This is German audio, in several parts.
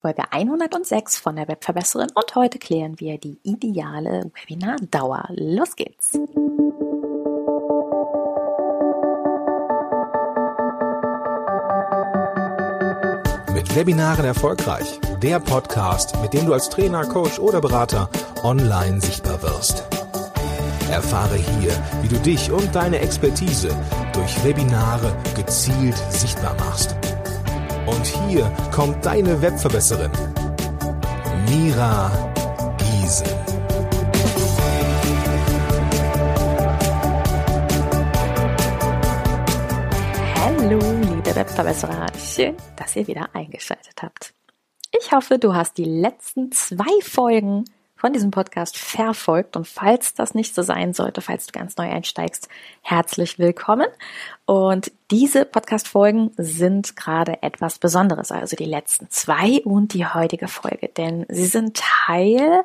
Folge 106 von der Webverbesserin und heute klären wir die ideale Webinardauer. Los geht's! Mit Webinaren erfolgreich. Der Podcast, mit dem du als Trainer, Coach oder Berater online sichtbar wirst. Erfahre hier, wie du dich und deine Expertise durch Webinare gezielt sichtbar machst und hier kommt deine Webverbesserin, Mira Giesen. Hallo, liebe Webverbesserer. Schön, dass ihr wieder eingeschaltet habt. Ich hoffe, du hast die letzten zwei Folgen von diesem Podcast verfolgt. Und falls das nicht so sein sollte, falls du ganz neu einsteigst, herzlich willkommen. Und diese Podcast-Folgen sind gerade etwas Besonderes, also die letzten zwei und die heutige Folge, denn sie sind Teil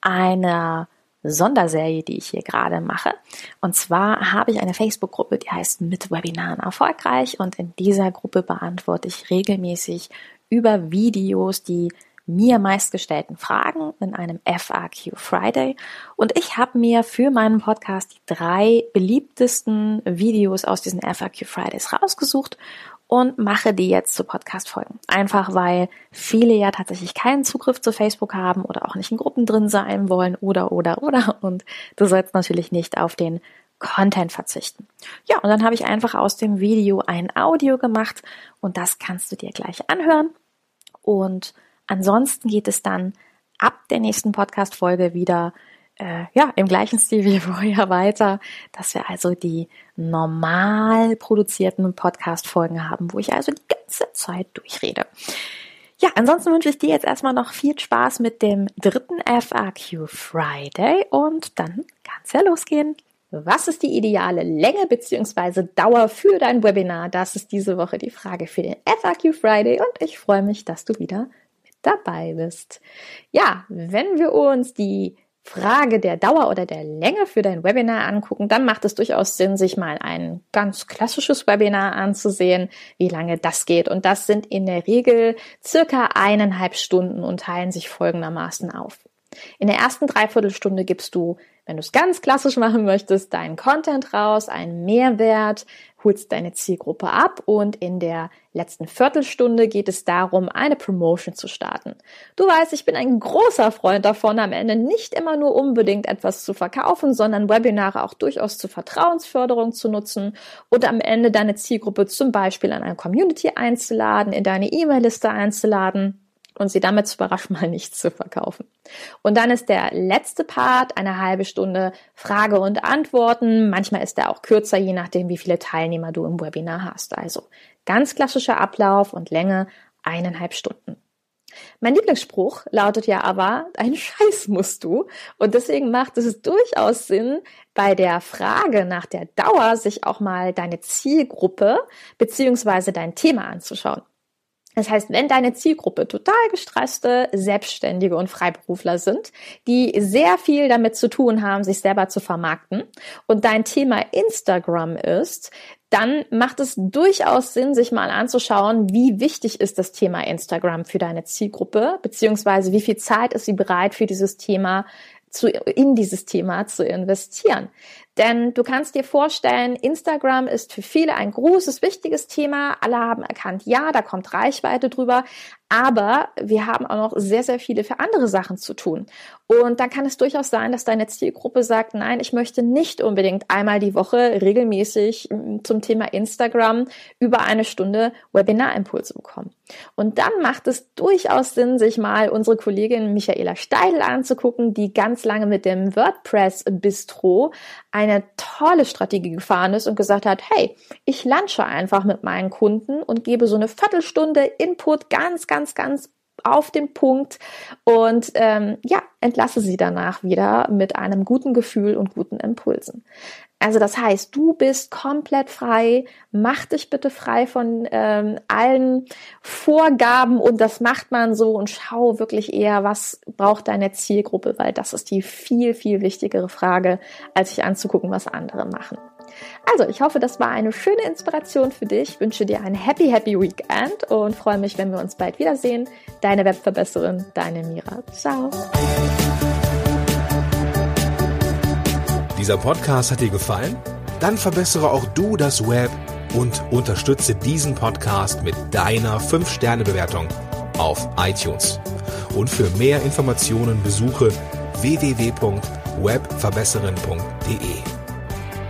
einer Sonderserie, die ich hier gerade mache. Und zwar habe ich eine Facebook-Gruppe, die heißt Mit Webinaren erfolgreich. Und in dieser Gruppe beantworte ich regelmäßig über Videos die mir meistgestellten Fragen in einem FAQ Friday. Und ich habe mir für meinen Podcast die drei beliebtesten Videos aus diesen FAQ Fridays rausgesucht und mache die jetzt zu Podcast-Folgen. Einfach weil viele ja tatsächlich keinen Zugriff zu Facebook haben oder auch nicht in Gruppen drin sein wollen oder, oder, oder. Und du sollst natürlich nicht auf den Content verzichten. Ja, und dann habe ich einfach aus dem Video ein Audio gemacht und das kannst du dir gleich anhören. Und Ansonsten geht es dann ab der nächsten Podcast-Folge wieder äh, ja, im gleichen Stil wie vorher weiter, dass wir also die normal produzierten Podcast-Folgen haben, wo ich also die ganze Zeit durchrede. Ja, ansonsten wünsche ich dir jetzt erstmal noch viel Spaß mit dem dritten FAQ Friday und dann kann es ja losgehen. Was ist die ideale Länge bzw. Dauer für dein Webinar? Das ist diese Woche die Frage für den FAQ Friday und ich freue mich, dass du wieder dabei bist. Ja, wenn wir uns die Frage der Dauer oder der Länge für dein Webinar angucken, dann macht es durchaus Sinn, sich mal ein ganz klassisches Webinar anzusehen, wie lange das geht. Und das sind in der Regel circa eineinhalb Stunden und teilen sich folgendermaßen auf. In der ersten Dreiviertelstunde gibst du, wenn du es ganz klassisch machen möchtest, deinen Content raus, einen Mehrwert, holst deine Zielgruppe ab und in der letzten Viertelstunde geht es darum, eine Promotion zu starten. Du weißt, ich bin ein großer Freund davon, am Ende nicht immer nur unbedingt etwas zu verkaufen, sondern Webinare auch durchaus zur Vertrauensförderung zu nutzen und am Ende deine Zielgruppe zum Beispiel an eine Community einzuladen, in deine E-Mail-Liste einzuladen und sie damit zu überraschen, mal nichts zu verkaufen. Und dann ist der letzte Part eine halbe Stunde Frage und Antworten. Manchmal ist er auch kürzer, je nachdem, wie viele Teilnehmer du im Webinar hast. Also ganz klassischer Ablauf und Länge eineinhalb Stunden. Mein Lieblingsspruch lautet ja aber, einen Scheiß musst du. Und deswegen macht es durchaus Sinn, bei der Frage nach der Dauer sich auch mal deine Zielgruppe beziehungsweise dein Thema anzuschauen. Das heißt, wenn deine Zielgruppe total gestresste Selbstständige und Freiberufler sind, die sehr viel damit zu tun haben, sich selber zu vermarkten und dein Thema Instagram ist, dann macht es durchaus Sinn, sich mal anzuschauen, wie wichtig ist das Thema Instagram für deine Zielgruppe, beziehungsweise wie viel Zeit ist sie bereit für dieses Thema zu, in dieses Thema zu investieren. Denn du kannst dir vorstellen, Instagram ist für viele ein großes, wichtiges Thema. Alle haben erkannt, ja, da kommt Reichweite drüber. Aber wir haben auch noch sehr, sehr viele für andere Sachen zu tun. Und dann kann es durchaus sein, dass deine Zielgruppe sagt, nein, ich möchte nicht unbedingt einmal die Woche regelmäßig hm, zum Thema Instagram über eine Stunde Webinarimpulse bekommen. Und dann macht es durchaus Sinn, sich mal unsere Kollegin Michaela Steidl anzugucken, die ganz lange mit dem WordPress Bistro eine tolle Strategie gefahren ist und gesagt hat, hey, ich lunche einfach mit meinen Kunden und gebe so eine Viertelstunde Input ganz, ganz, ganz auf den Punkt und ähm, ja, entlasse sie danach wieder mit einem guten Gefühl und guten Impulsen. Also das heißt, du bist komplett frei, mach dich bitte frei von ähm, allen Vorgaben und das macht man so und schau wirklich eher, was braucht deine Zielgruppe, weil das ist die viel, viel wichtigere Frage, als sich anzugucken, was andere machen. Also, ich hoffe, das war eine schöne Inspiration für dich. Ich wünsche dir ein happy, happy Weekend und freue mich, wenn wir uns bald wiedersehen. Deine Webverbesserin, deine Mira. Ciao. Dieser Podcast hat dir gefallen? Dann verbessere auch du das Web und unterstütze diesen Podcast mit deiner 5-Sterne-Bewertung auf iTunes. Und für mehr Informationen besuche www.webverbesserin.de.